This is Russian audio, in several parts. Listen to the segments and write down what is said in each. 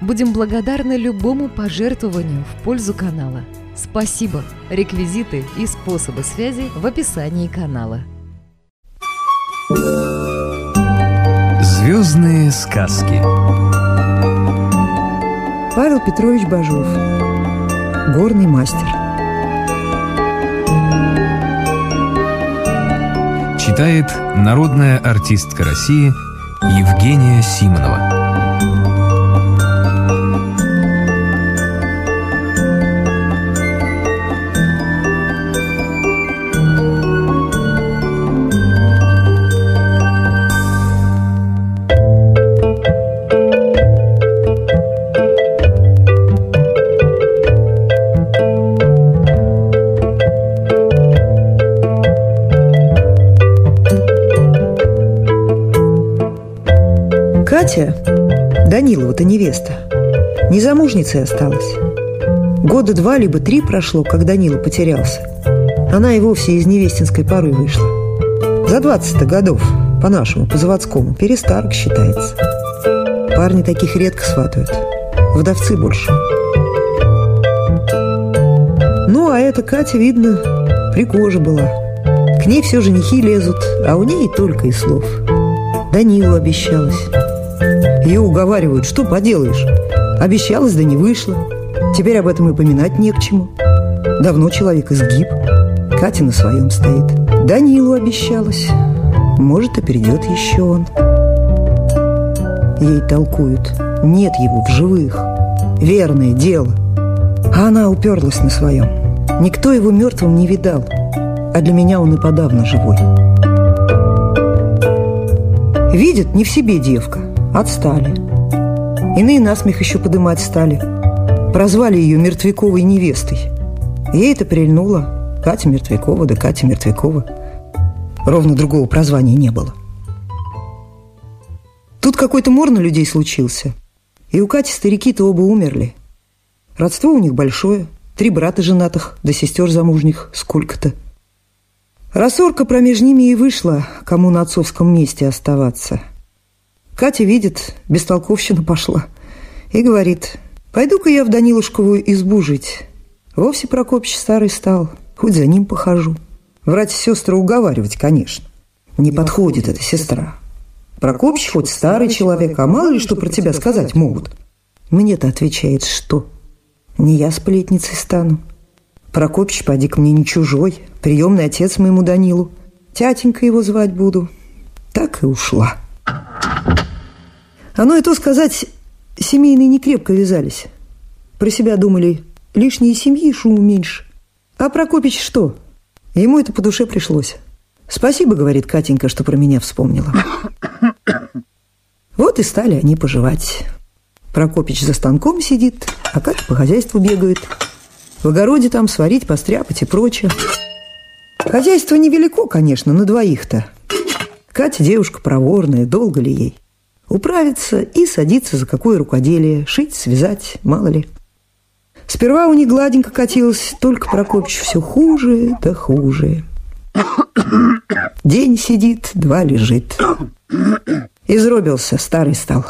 Будем благодарны любому пожертвованию в пользу канала. Спасибо! Реквизиты и способы связи в описании канала. Звездные сказки Павел Петрович Бажов Горный мастер Читает народная артистка России Евгения Симонова Данилова-то невеста, незамужницей осталась. Года два либо три прошло, как Данила потерялся. Она и вовсе из невестинской поры вышла. За 20 годов, по-нашему, по-заводскому, перестарок считается. Парни таких редко сватают. Вдовцы больше. Ну, а эта Катя, видно, прикожа была. К ней все женихи лезут, а у ней только и слов. Данилу обещалась. Ее уговаривают, что поделаешь. Обещалась, да не вышло. Теперь об этом и поминать не к чему. Давно человек изгиб. Катя на своем стоит. Данилу обещалась. Может, и придет еще он. Ей толкуют. Нет его в живых. Верное дело. А она уперлась на своем. Никто его мертвым не видал. А для меня он и подавно живой. Видит, не в себе девка. Отстали. Иные насмех еще подымать стали. Прозвали ее Мертвяковой невестой. Ей это прильнуло. Катя Мертвякова, да Катя Мертвякова. Ровно другого прозвания не было. Тут какой-то мор на людей случился. И у Кати старики-то оба умерли. Родство у них большое. Три брата женатых, да сестер замужних сколько-то. Рассорка промеж ними и вышла, кому на отцовском месте оставаться – Катя видит, бестолковщина пошла. И говорит, пойду-ка я в Данилушковую избу жить. Вовсе Прокопич старый стал, хоть за ним похожу. Врать сестры уговаривать, конечно. Не подходит эта сестра. Прокопич хоть старый человек, а мало ли что про тебя сказать могут. Мне-то отвечает, что? Не я сплетницей стану. Прокопич, поди ко мне не чужой, приемный отец моему Данилу. Тятенька его звать буду. Так и ушла. Оно и то сказать, семейные не крепко вязались. Про себя думали, лишние семьи шуму меньше. А Прокопич что? Ему это по душе пришлось. Спасибо, говорит Катенька, что про меня вспомнила. Вот и стали они поживать. Прокопич за станком сидит, а Катя по хозяйству бегает. В огороде там сварить, постряпать и прочее. Хозяйство невелико, конечно, на двоих-то. Катя девушка проворная, долго ли ей? Управиться и садиться за какое рукоделие, шить, связать, мало ли. Сперва у них гладенько катилось, только Прокопич все хуже да хуже. День сидит, два лежит. Изробился, старый стал.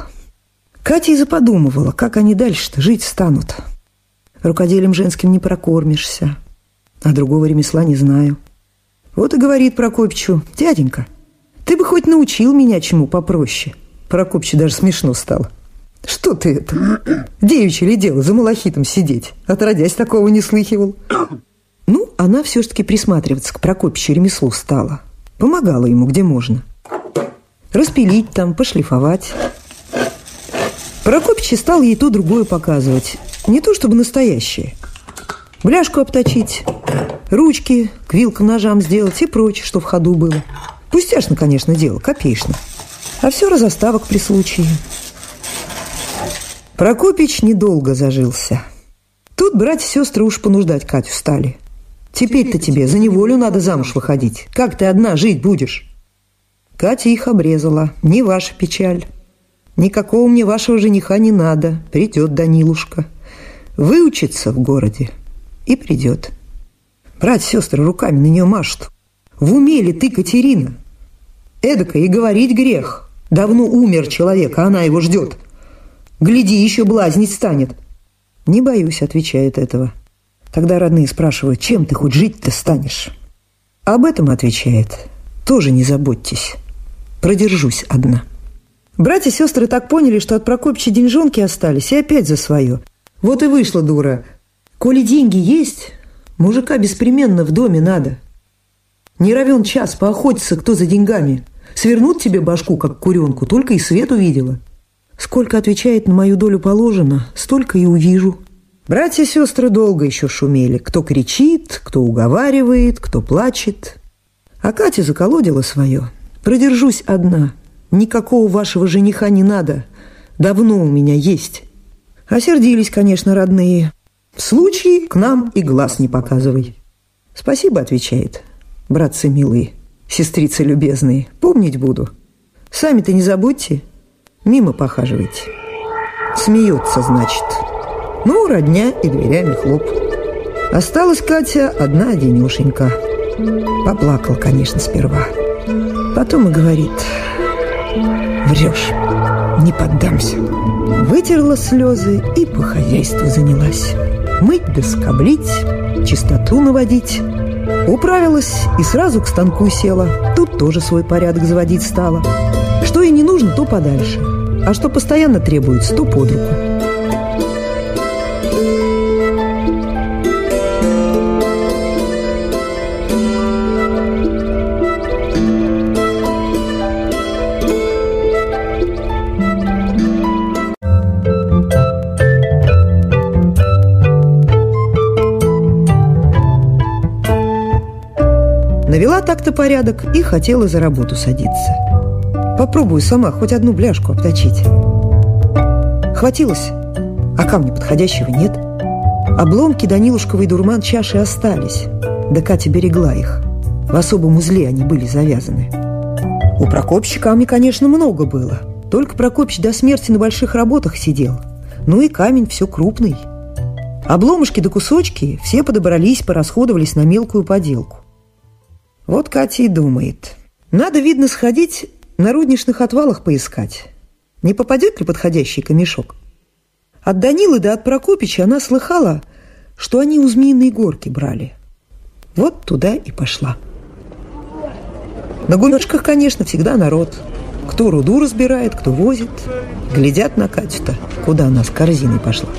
Катя и заподумывала, как они дальше-то жить станут. Рукоделием женским не прокормишься, а другого ремесла не знаю. Вот и говорит Прокопичу, дяденька, ты бы хоть научил меня чему попроще. Прокопче даже смешно стало. Что ты это? Девичье ли дело за малахитом сидеть? Отродясь, такого не слыхивал. Ну, она все-таки присматриваться к Прокопичу ремеслу стала. Помогала ему, где можно. Распилить там, пошлифовать. Прокопич стал ей то другое показывать. Не то чтобы настоящее. Бляшку обточить, ручки к вилкам, ножам сделать и прочее, что в ходу было. Пустяшно, конечно, дело, копеечно. А все разоставок при случае. Прокопич недолго зажился. Тут братья-сестры уж понуждать Катю стали. Теперь-то тебе за неволю надо замуж выходить. Как ты одна жить будешь? Катя их обрезала. Не ваша печаль. Никакого мне вашего жениха не надо. Придет Данилушка. Выучится в городе и придет. Братья-сестры руками на нее машут. В уме ли ты, Катерина? Эдако и говорить грех. Давно умер человек, а она его ждет. Гляди, еще блазнить станет. Не боюсь, отвечает этого. Тогда родные спрашивают, чем ты хоть жить-то станешь? Об этом отвечает. Тоже не заботьтесь. Продержусь одна. Братья и сестры так поняли, что от Прокопича деньжонки остались, и опять за свое. Вот и вышла дура. Коли деньги есть, мужика беспременно в доме надо. Не равен час поохотиться, кто за деньгами. Свернут тебе башку, как куренку, только и свет увидела. Сколько отвечает на мою долю положено, столько и увижу. Братья и сестры долго еще шумели. Кто кричит, кто уговаривает, кто плачет. А Катя заколодила свое. Продержусь одна. Никакого вашего жениха не надо. Давно у меня есть. Осердились, конечно, родные. В случае к нам и глаз не показывай. Спасибо, отвечает. Братцы милые, сестрицы любезные, помнить буду. Сами-то не забудьте, мимо похаживайте. Смеется, значит. Ну, родня и дверями хлоп. Осталась Катя одна денешенька. Поплакал, конечно, сперва. Потом и говорит, врешь, не поддамся. Вытерла слезы и по хозяйству занялась. Мыть да чистоту наводить. Управилась и сразу к станку села. Тут тоже свой порядок заводить стала. Что ей не нужно, то подальше. А что постоянно требуется, то под руку. Так-то порядок и хотела за работу садиться. Попробую сама хоть одну бляшку обточить. Хватилось, а камня подходящего нет. Обломки Данилушковой дурман чаши остались, да Катя берегла их. В особом узле они были завязаны. У Прокопчика камня, конечно, много было. Только Прокопич до смерти на больших работах сидел. Ну и камень все крупный. Обломышки да кусочки все подобрались, порасходовались на мелкую поделку. Вот Катя и думает. Надо, видно, сходить на рудничных отвалах поискать. Не попадет ли подходящий камешок? От Данилы да от Прокопича она слыхала, что они у Змеиной горки брали. Вот туда и пошла. На гумечках, конечно, всегда народ. Кто руду разбирает, кто возит. Глядят на Катю-то, куда она с корзиной пошла.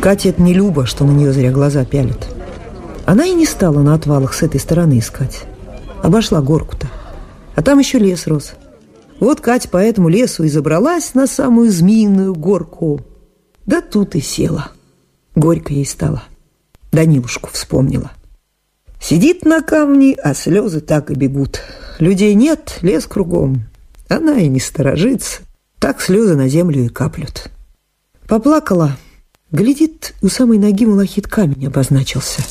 Катя это не Люба, что на нее зря глаза пялят. Она и не стала на отвалах с этой стороны искать. Обошла горку-то. А там еще лес рос. Вот Катя по этому лесу и забралась на самую змеиную горку. Да тут и села. Горько ей стало. Данилушку вспомнила. Сидит на камне, а слезы так и бегут. Людей нет, лес кругом. Она и не сторожится. Так слезы на землю и каплют. Поплакала. Глядит, у самой ноги малахит камень обозначился.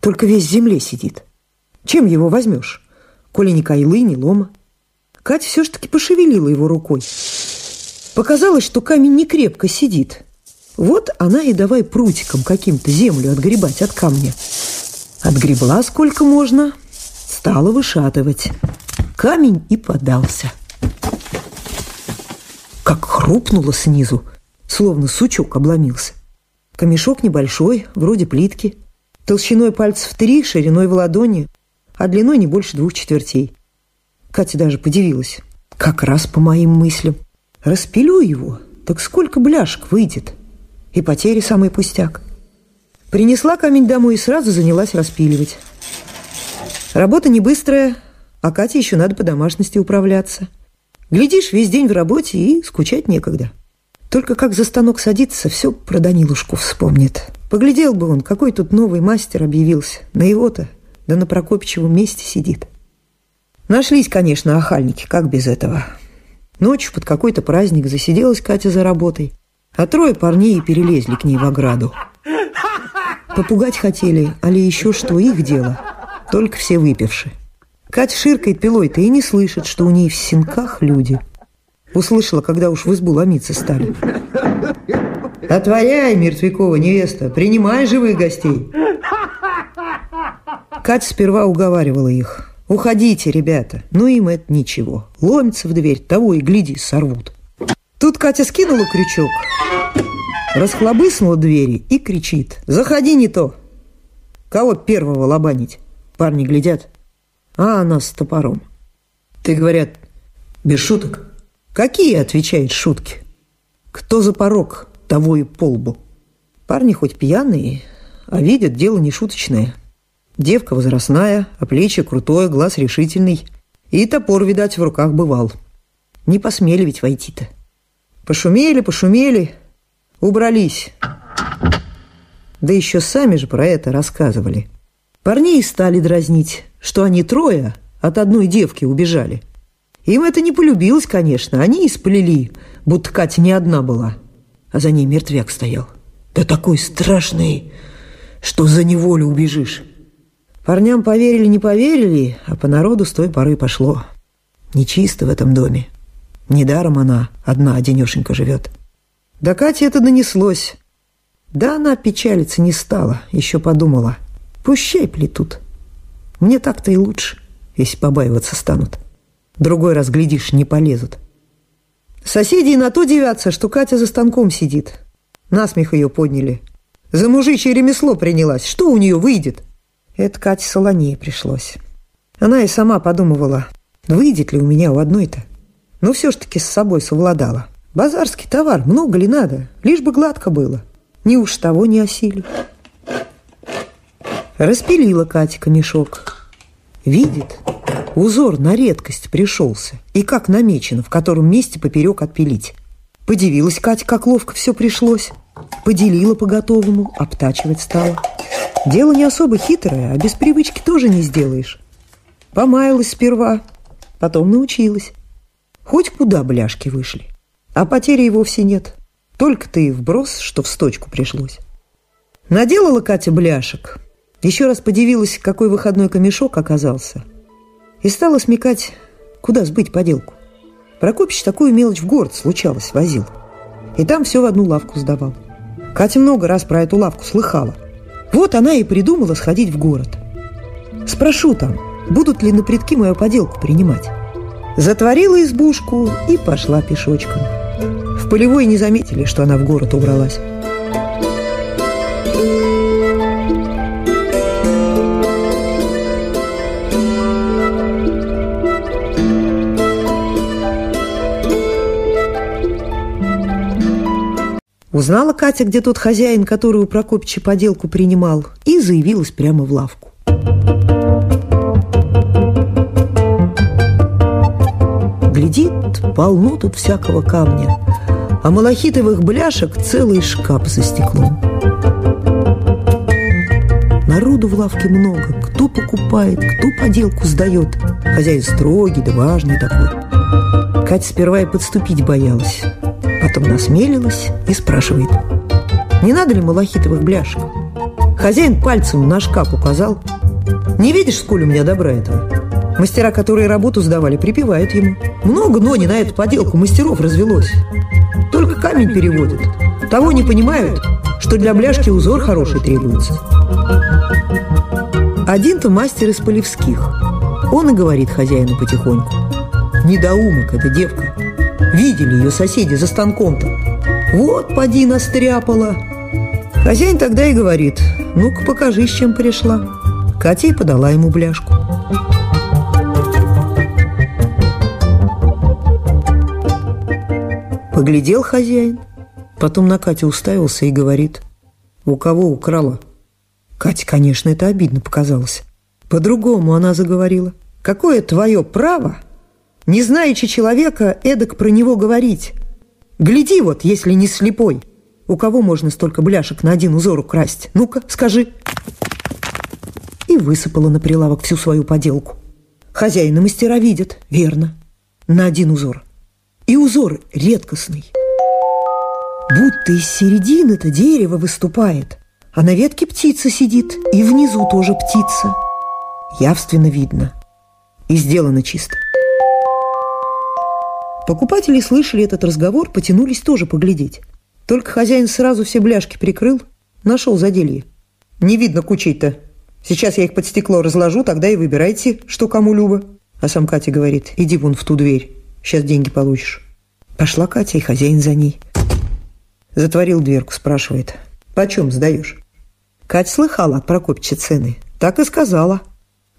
Только весь в земле сидит. Чем его возьмешь? Коли ни кайлы, ни лома. Катя все ж таки пошевелила его рукой. Показалось, что камень не крепко сидит. Вот она и давай прутиком каким-то землю отгребать от камня. Отгребла сколько можно, стала вышатывать. Камень и подался. Как хрупнуло снизу, словно сучок обломился. Камешок небольшой, вроде плитки, толщиной пальцев три, шириной в ладони – а длиной не больше двух четвертей. Катя даже подивилась. Как раз по моим мыслям. Распилю его, так сколько бляшек выйдет? И потери самый пустяк. Принесла камень домой и сразу занялась распиливать. Работа не быстрая, а Кате еще надо по домашности управляться. Глядишь, весь день в работе и скучать некогда. Только как за станок садиться, все про Данилушку вспомнит. Поглядел бы он, какой тут новый мастер объявился. На его-то да на Прокопичевом месте сидит. Нашлись, конечно, охальники, как без этого. Ночью под какой-то праздник засиделась Катя за работой. А трое парней перелезли к ней в ограду. Попугать хотели, али еще что, их дело. Только все выпивши. Катя ширкает пилой-то и не слышит, что у ней в синках люди. Услышала, когда уж в избу ломиться стали. Отворяй, мертвякова невеста, принимай живых гостей. Катя сперва уговаривала их. Уходите, ребята. Ну им это ничего. Ломится в дверь, того и гляди, сорвут. Тут Катя скинула крючок, расхлобыснула двери и кричит. Заходи не то. Кого первого лобанить? Парни глядят. А она с топором. Ты, говорят, без шуток? Какие, отвечает шутки? Кто за порог, того и полбу. Парни хоть пьяные, а видят, дело не шуточное. Девка возрастная, а плечи крутое, глаз решительный. И топор, видать, в руках бывал. Не посмели ведь войти-то. Пошумели, пошумели, убрались. Да еще сами же про это рассказывали. Парней стали дразнить, что они трое от одной девки убежали. Им это не полюбилось, конечно. Они исплели, будто Катя не одна была. А за ней мертвяк стоял. Да такой страшный, что за неволю убежишь. Парням поверили, не поверили, а по народу с той поры пошло. Нечисто в этом доме. Недаром она одна одинешенька живет. Да Кате это донеслось. Да она печалиться не стала, еще подумала. Пущай плетут. Мне так-то и лучше, если побаиваться станут. Другой раз, глядишь, не полезут. Соседи на то девятся, что Катя за станком сидит. Насмех ее подняли. За мужичье ремесло принялась. Что у нее выйдет? Это Кате Солонее пришлось. Она и сама подумывала, выйдет ли у меня у одной-то. Но все ж таки с собой совладала. Базарский товар, много ли надо? Лишь бы гладко было. Ни уж того не осили. Распилила Катька мешок. Видит, узор на редкость пришелся. И как намечено, в котором месте поперек отпилить. Подивилась Катя, как ловко все пришлось. Поделила по-готовому, обтачивать стала. Дело не особо хитрое, а без привычки тоже не сделаешь. Помаялась сперва, потом научилась. Хоть куда бляшки вышли. А потери и вовсе нет. Только ты и вброс, что в сточку пришлось. Наделала Катя бляшек. Еще раз подивилась, какой выходной камешок оказался. И стала смекать, куда сбыть поделку. Прокопич такую мелочь в город случалось, возил. И там все в одну лавку сдавал. Катя много раз про эту лавку слыхала. Вот она и придумала сходить в город. Спрошу там, будут ли на предки мою поделку принимать. Затворила избушку и пошла пешочком. В полевой не заметили, что она в город убралась. Узнала Катя, где тот хозяин, который у Прокопича поделку принимал, и заявилась прямо в лавку. Глядит, полно тут всякого камня, а малахитовых бляшек целый шкаф за стеклом. Народу в лавке много, кто покупает, кто поделку сдает. Хозяин строгий да важный такой. Катя сперва и подступить боялась. Потом насмелилась и спрашивает. Не надо ли малахитовых бляшек? Хозяин пальцем на шкаф указал. Не видишь, сколь у меня добра этого? Мастера, которые работу сдавали, припевают ему. Много, но не на эту поделку мастеров развелось. Только камень переводят. Того не понимают, что для бляшки узор хороший требуется. Один-то мастер из Полевских. Он и говорит хозяину потихоньку. Недоумок эта девка. Видели ее соседи за станком-то. Вот, поди, настряпала. Хозяин тогда и говорит, ну-ка покажи, с чем пришла. Катя и подала ему бляшку. Поглядел хозяин, потом на Катю уставился и говорит, у кого украла? Кате, конечно, это обидно показалось. По-другому она заговорила. Какое твое право не знаючи человека, эдак про него говорить. Гляди вот, если не слепой. У кого можно столько бляшек на один узор украсть? Ну-ка, скажи. И высыпала на прилавок всю свою поделку. Хозяин и мастера видят, верно, на один узор. И узор редкостный. Будто из середины-то дерево выступает, а на ветке птица сидит, и внизу тоже птица. Явственно видно. И сделано чисто. Покупатели слышали этот разговор, потянулись тоже поглядеть. Только хозяин сразу все бляшки прикрыл, нашел заделье. Не видно кучей-то. Сейчас я их под стекло разложу, тогда и выбирайте, что кому любо. А сам Катя говорит, иди вон в ту дверь, сейчас деньги получишь. Пошла Катя, и хозяин за ней. Затворил дверку, спрашивает, почем сдаешь? Катя слыхала от Прокопича цены. Так и сказала.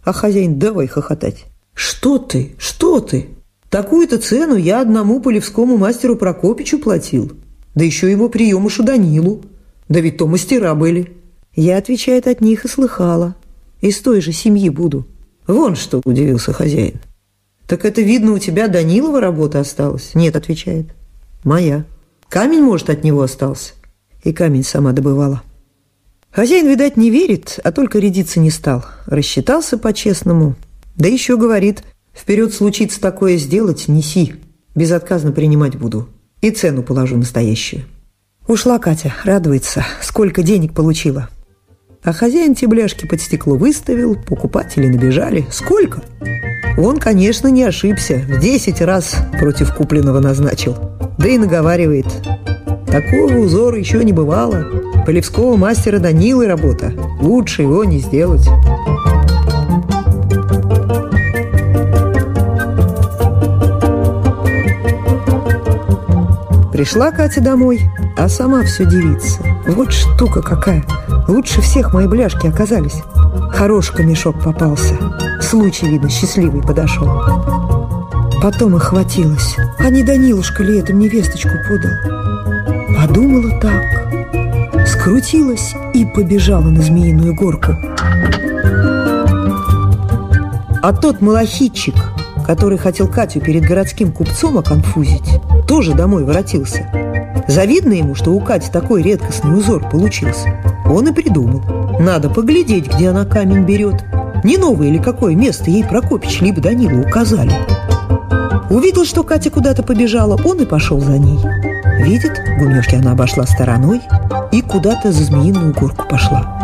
А хозяин давай хохотать. Что ты? Что ты? Такую-то цену я одному полевскому мастеру Прокопичу платил. Да еще его приемышу Данилу. Да ведь то мастера были. Я, отвечает, от них и слыхала. Из той же семьи буду. Вон что, удивился хозяин. Так это видно, у тебя Данилова работа осталась? Нет, отвечает. Моя. Камень, может, от него остался. И камень сама добывала. Хозяин, видать, не верит, а только рядиться не стал. Рассчитался по-честному. Да еще говорит, Вперед случится такое сделать, неси. Безотказно принимать буду. И цену положу настоящую. Ушла Катя, радуется, сколько денег получила. А хозяин те бляшки под стекло выставил, покупатели набежали. Сколько? Он, конечно, не ошибся. В десять раз против купленного назначил. Да и наговаривает. Такого узора еще не бывало. Полевского мастера Данилы работа. Лучше его не сделать. Пришла Катя домой, а сама все дивится. Вот штука какая. Лучше всех мои бляшки оказались. Хороший мешок попался. Случай, видно, счастливый подошел. Потом охватилась. А не Данилушка ли эту невесточку подал? Подумала так. Скрутилась и побежала на змеиную горку. А тот малахитчик, который хотел Катю перед городским купцом оконфузить, тоже домой воротился. Завидно ему, что у Кати такой редкостный узор получился. Он и придумал. Надо поглядеть, где она камень берет. Не новое или какое место ей Прокопич либо Данила указали. Увидел, что Катя куда-то побежала, он и пошел за ней. Видит, гумешки она обошла стороной и куда-то за змеиную горку пошла.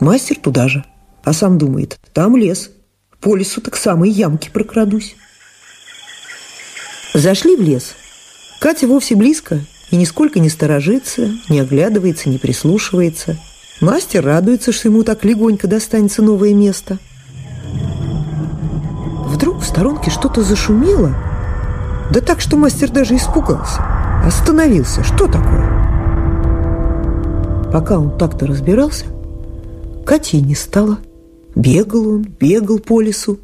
Мастер туда же, а сам думает, там лес, по лесу так самые ямки прокрадусь. Зашли в лес. Катя вовсе близко и нисколько не сторожится, не оглядывается, не прислушивается. Мастер радуется, что ему так легонько достанется новое место. Вдруг в сторонке что-то зашумело. Да так, что мастер даже испугался. Остановился. Что такое? Пока он так-то разбирался, Кати не стало. Бегал он, бегал по лесу.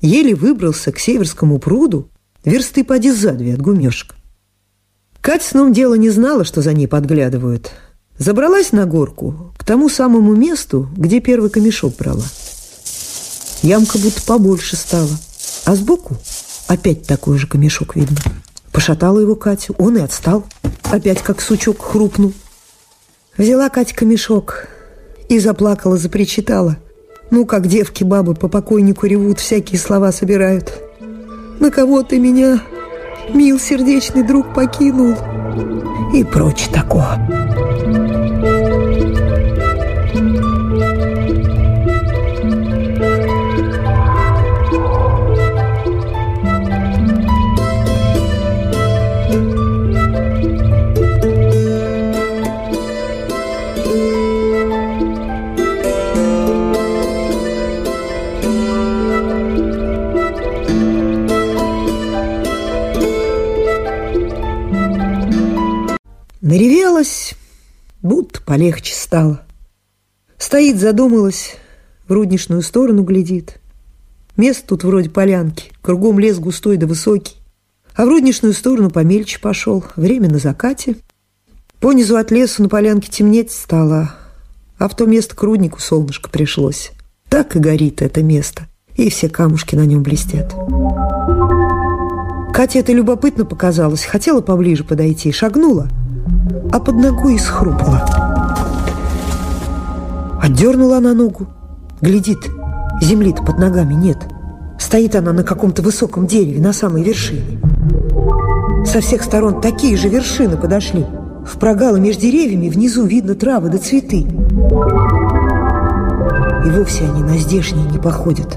Еле выбрался к Северскому пруду, версты поди за две от гумешек. Катя сном дела не знала, что за ней подглядывают. Забралась на горку к тому самому месту, где первый камешок брала. Ямка будто побольше стала, а сбоку опять такой же камешок видно. Пошатала его Катя, он и отстал. Опять как сучок хрупнул. Взяла Катя камешок и заплакала, запричитала. Ну, как девки-бабы по покойнику ревут, всякие слова собирают. На кого ты меня, мил сердечный друг, покинул? И прочь такое. Полегче стало. Стоит, задумалась, в рудничную сторону глядит. Место тут вроде полянки, кругом лес густой да высокий. А в рудничную сторону помельче пошел, время на закате. Понизу от лесу на полянке темнеть стало, а в то место к руднику солнышко пришлось. Так и горит это место, и все камушки на нем блестят. Кате это любопытно показалось, хотела поближе подойти, шагнула — а под ногой и схрупала. Отдернула она ногу. Глядит, земли-то под ногами нет. Стоит она на каком-то высоком дереве, на самой вершине. Со всех сторон такие же вершины подошли. В прогалы между деревьями внизу видно травы да цветы. И вовсе они на здешние не походят.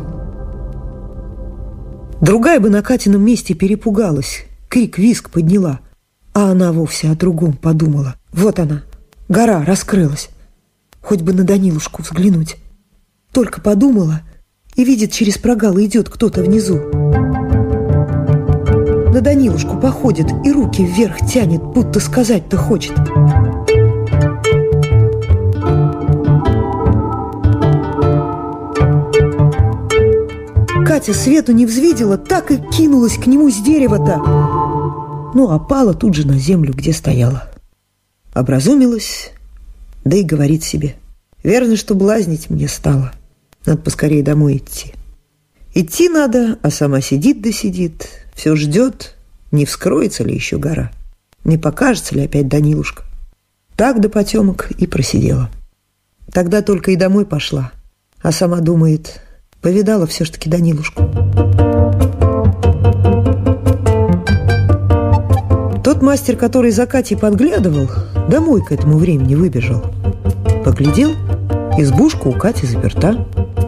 Другая бы на Катином месте перепугалась, крик-виск подняла. А она вовсе о другом подумала. Вот она, гора раскрылась. Хоть бы на Данилушку взглянуть. Только подумала и видит, через прогалы идет кто-то внизу. На Данилушку походит и руки вверх тянет, будто сказать-то хочет. Катя свету не взвидела, так и кинулась к нему с дерева-то. Ну, а пала тут же на землю, где стояла. Образумилась, да и говорит себе. Верно, что блазнить мне стало. Надо поскорее домой идти. Идти надо, а сама сидит да сидит, все ждет, не вскроется ли еще гора, не покажется ли опять Данилушка. Так до потемок и просидела. Тогда только и домой пошла, а сама думает, повидала все-таки Данилушку. Тот мастер, который за Катей подглядывал, домой к этому времени выбежал. Поглядел, избушка у Кати заперта.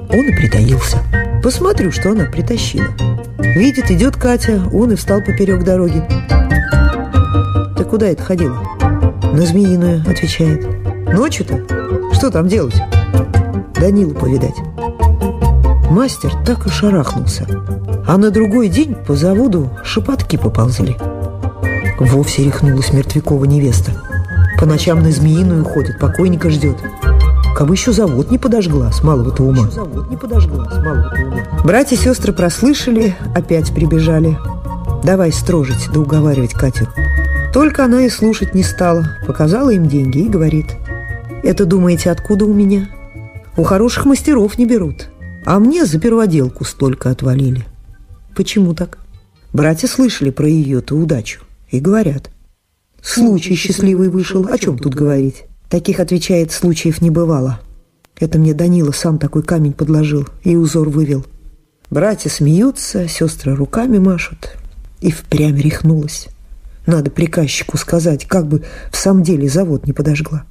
Он и притаился. Посмотрю, что она притащила. Видит, идет Катя, он и встал поперек дороги. Ты куда это ходила? На Змеиную, отвечает. Ночью-то? Что там делать? Данилу повидать. Мастер так и шарахнулся. А на другой день по заводу шепотки поползли. Вовсе рехнулась мертвякова невеста. По ночам на Змеиную ходит, покойника ждет. Кабы еще завод не подожгла с малого-то ума. Братья и сестры прослышали, опять прибежали. Давай строжить да уговаривать Катю. Только она и слушать не стала. Показала им деньги и говорит. Это, думаете, откуда у меня? У хороших мастеров не берут. А мне за перводелку столько отвалили. Почему так? Братья слышали про ее-то удачу и говорят. Случай счастливый вышел, о чем тут говорить? Таких, отвечает, случаев не бывало. Это мне Данила сам такой камень подложил и узор вывел. Братья смеются, сестры руками машут. И впрямь рехнулась. Надо приказчику сказать, как бы в самом деле завод не подожгла.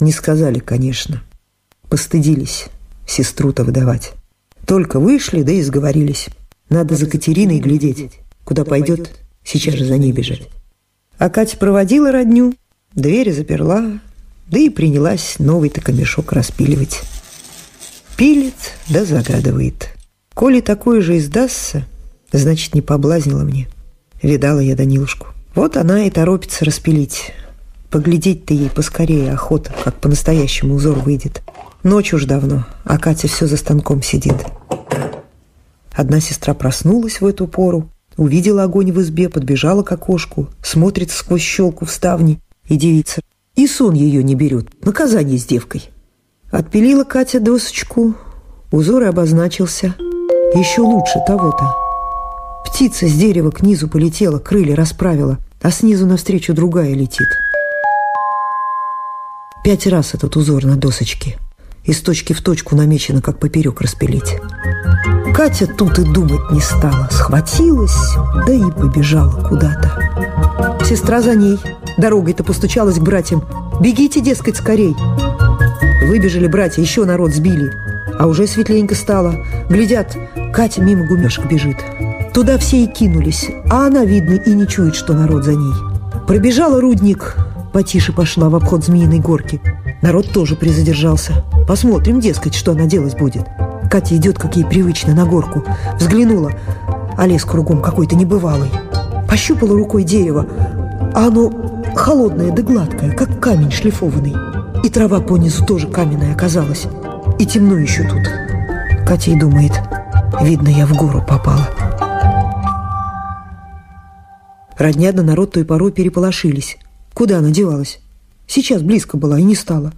Не сказали, конечно. Постыдились сестру-то выдавать. Только вышли, да и сговорились. Надо за Катериной глядеть. Куда пойдет, сейчас же за ней бежать. А Катя проводила родню, двери заперла, да и принялась новый-то камешок распиливать. Пилит да загадывает. Коли такое же издастся, значит, не поблазнила мне. Видала я Данилушку. Вот она и торопится распилить. Поглядеть-то ей поскорее охота, как по-настоящему узор выйдет. Ночь уж давно, а Катя все за станком сидит. Одна сестра проснулась в эту пору, увидела огонь в избе, подбежала к окошку, смотрит сквозь щелку в ставни и девица. И сон ее не берет. Наказание с девкой. Отпилила Катя досочку. Узор обозначился. Еще лучше того-то. Птица с дерева к низу полетела, крылья расправила, а снизу навстречу другая летит. Пять раз этот узор на досочке. Из точки в точку намечено, как поперек распилить. Катя тут и думать не стала. Схватилась, да и побежала куда-то. Сестра за ней – Дорогой-то постучалась к братьям. «Бегите, дескать, скорей!» Выбежали братья, еще народ сбили. А уже светленько стало. Глядят, Катя мимо гумешек бежит. Туда все и кинулись, а она, видно, и не чует, что народ за ней. Пробежала рудник, потише пошла в обход Змеиной горки. Народ тоже призадержался. Посмотрим, дескать, что она делать будет. Катя идет, как ей привычно, на горку. Взглянула, а лес кругом какой-то небывалый. Пощупала рукой дерево, а оно холодная да гладкая, как камень шлифованный. И трава понизу тоже каменная оказалась. И темно еще тут. Катя и думает, видно, я в гору попала. Родня да народ той порой переполошились. Куда она девалась? Сейчас близко была и не стала.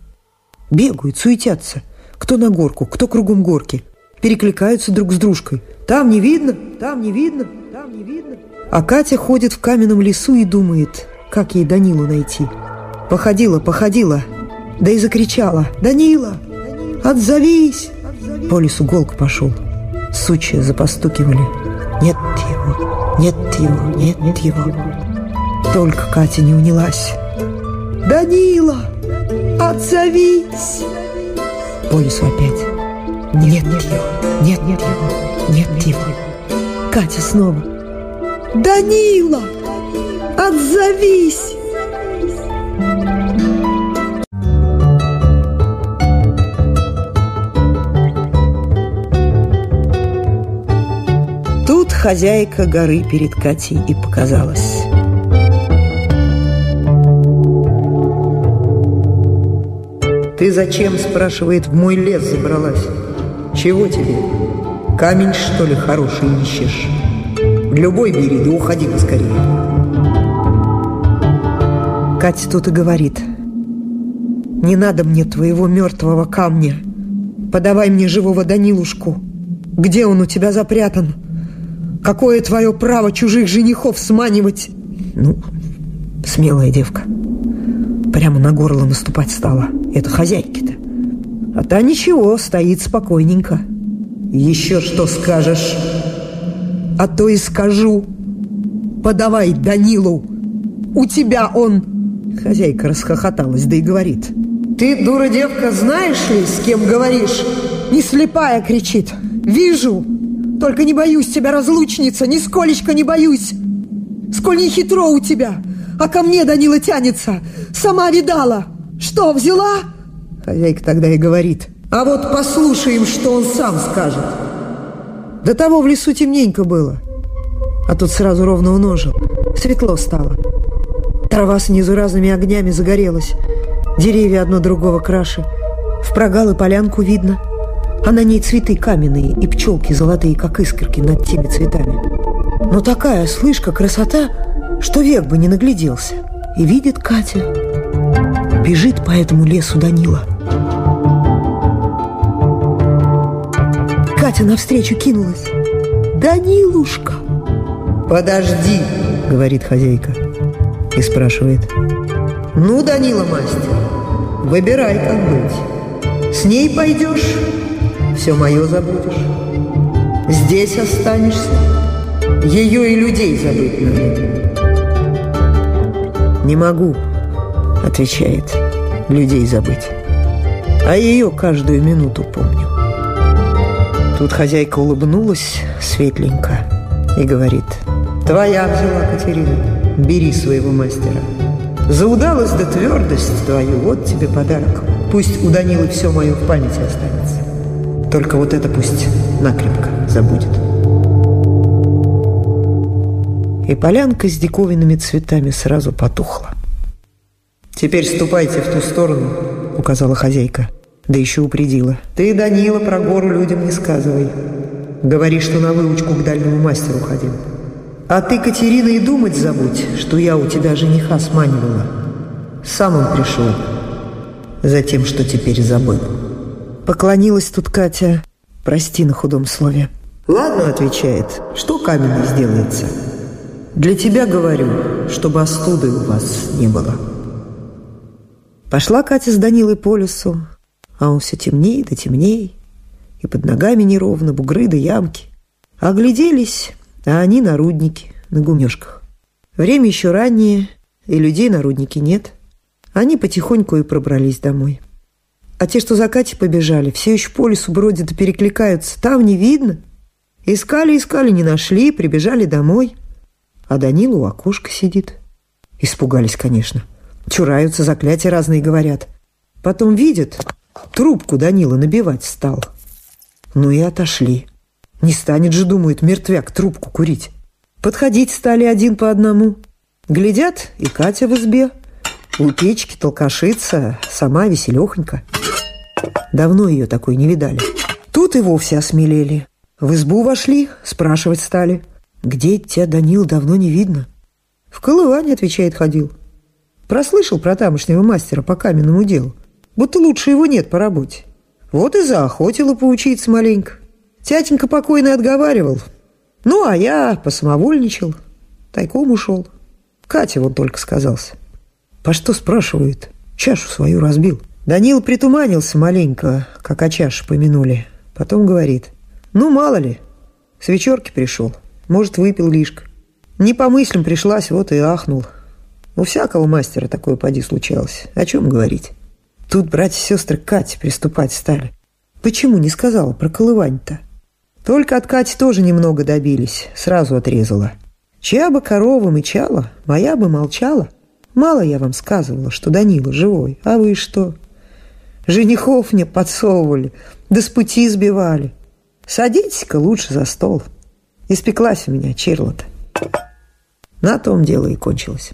Бегают, суетятся. Кто на горку, кто кругом горки. Перекликаются друг с дружкой. Там не видно, там не видно, там не видно. А Катя ходит в каменном лесу и думает, как ей Данилу найти. Походила, походила, да и закричала «Данила! Отзовись!» По лесу голк пошел. Сучья запостукивали. «Нет его! Нет его! Нет его!» Только Катя не унялась. «Данила, отзовись!» По лесу опять. Нет, нет, нет, нет, нет, тихо. Катя снова. «Данила, отзовись!» Тут хозяйка горы перед Катей и показалась. «Ты зачем, — спрашивает, — в мой лес забралась? Чего тебе? Камень, что ли, хороший ищешь? Любой бери, да уходи поскорее». Катя тут и говорит. «Не надо мне твоего мертвого камня. Подавай мне живого Данилушку. Где он у тебя запрятан? Какое твое право чужих женихов сманивать?» Ну, смелая девка. Прямо на горло наступать стала. Это хозяйки-то. А та ничего, стоит спокойненько. Еще что скажешь? А то и скажу. Подавай Данилу. У тебя он... Хозяйка расхохоталась, да и говорит. Ты, дура девка, знаешь ли, с кем говоришь? Не слепая, кричит. Вижу. Только не боюсь тебя, разлучница, нисколечко не боюсь. Сколь не хитро у тебя. А ко мне Данила тянется. Сама видала. Что, взяла? Хозяйка тогда и говорит. А вот послушаем, что он сам скажет. До того в лесу темненько было. А тут сразу ровно уножил. Светло стало. Трава снизу разными огнями загорелась. Деревья одно другого краше. В прогалы полянку видно. А на ней цветы каменные и пчелки золотые, как искорки над теми цветами. Но такая, слышка, красота, что век бы не нагляделся. И видит Катя. Бежит по этому лесу Данила. Катя навстречу кинулась. «Данилушка!» «Подожди!» — говорит хозяйка и спрашивает. «Ну, Данила, мастер, выбирай, как быть. С ней пойдешь, все мое забудешь. Здесь останешься, ее и людей забыть надо». «Не могу», — отвечает, — «людей забыть. А ее каждую минуту помню». Тут хозяйка улыбнулась светленько и говорит, «Твоя взяла, Катерина, бери своего мастера. За удалость да твердость твою, вот тебе подарок. Пусть у Данилы все мое в памяти останется. Только вот это пусть накрепко забудет». И полянка с диковинными цветами сразу потухла. «Теперь ступайте в ту сторону», — указала хозяйка. Да еще упредила. «Ты, Данила, про гору людям не сказывай. Говори, что на выучку к дальнему мастеру ходил. А ты, Катерина, и думать забудь, что я у тебя жениха сманивала. Сам он пришел. За тем, что теперь забыл». Поклонилась тут Катя. «Прости на худом слове». «Ладно», — отвечает, — «что каменный сделается?» «Для тебя говорю, чтобы остуды у вас не было». Пошла Катя с Данилой по лесу, а он все темнее да темнее, и под ногами неровно, бугры да ямки. Огляделись, а они на руднике, на гумешках. Время еще раннее, и людей на нет. Они потихоньку и пробрались домой. А те, что за Катей побежали, все еще по лесу бродят и перекликаются. Там не видно. Искали, искали, не нашли, прибежали домой. А Данила у окошка сидит. Испугались, конечно. Чураются, заклятия разные говорят. Потом видят, Трубку Данила набивать стал. Ну и отошли. Не станет же, думает, мертвяк трубку курить. Подходить стали один по одному. Глядят, и Катя в избе. У печки толкашится, сама веселехонька. Давно ее такой не видали. Тут и вовсе осмелели. В избу вошли, спрашивать стали. Где тебя, Данил, давно не видно? В колыване, отвечает, ходил. Прослышал про тамошнего мастера по каменному делу будто лучше его нет по работе. Вот и заохотила поучиться маленько. Тятенька покойный отговаривал. Ну, а я посамовольничал, тайком ушел. Катя вот только сказался. По что спрашивает? Чашу свою разбил. Данил притуманился маленько, как о чаше помянули. Потом говорит. Ну, мало ли, с вечерки пришел. Может, выпил лишка. Не по мыслям пришлась, вот и ахнул. У всякого мастера такое поди случалось. О чем говорить? Тут братья и сестры Кати приступать стали. Почему не сказала про колывань-то? Только от Кати тоже немного добились, сразу отрезала. Чья бы корова мычала, моя бы молчала. Мало я вам сказывала, что Данила живой, а вы что? Женихов мне подсовывали, да с пути сбивали. Садитесь-ка лучше за стол. Испеклась у меня черла-то. На том дело и кончилось.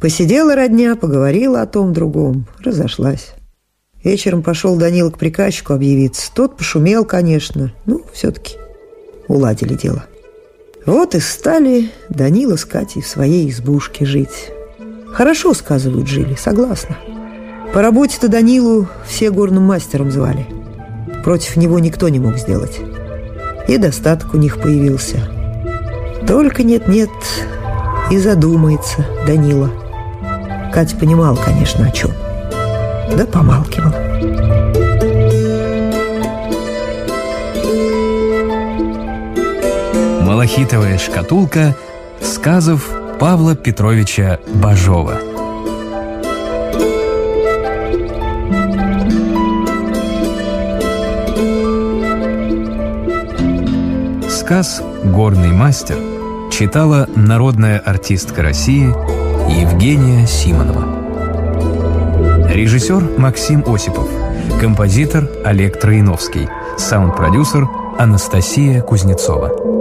Посидела родня, поговорила о том другом, разошлась. Вечером пошел Данила к приказчику объявиться. Тот пошумел, конечно. Ну, все-таки уладили дело. Вот и стали Данила с Катей в своей избушке жить. Хорошо, сказывают, жили, согласна. По работе-то Данилу все горным мастером звали. Против него никто не мог сделать. И достаток у них появился. Только нет-нет, и задумается Данила. Катя понимала, конечно, о чем. Да помалкивала. Малахитовая шкатулка сказов Павла Петровича Бажова. Сказ «Горный мастер» читала народная артистка России Евгения Симонова. Режиссер Максим Осипов. Композитор Олег Троиновский. Саунд-продюсер Анастасия Кузнецова.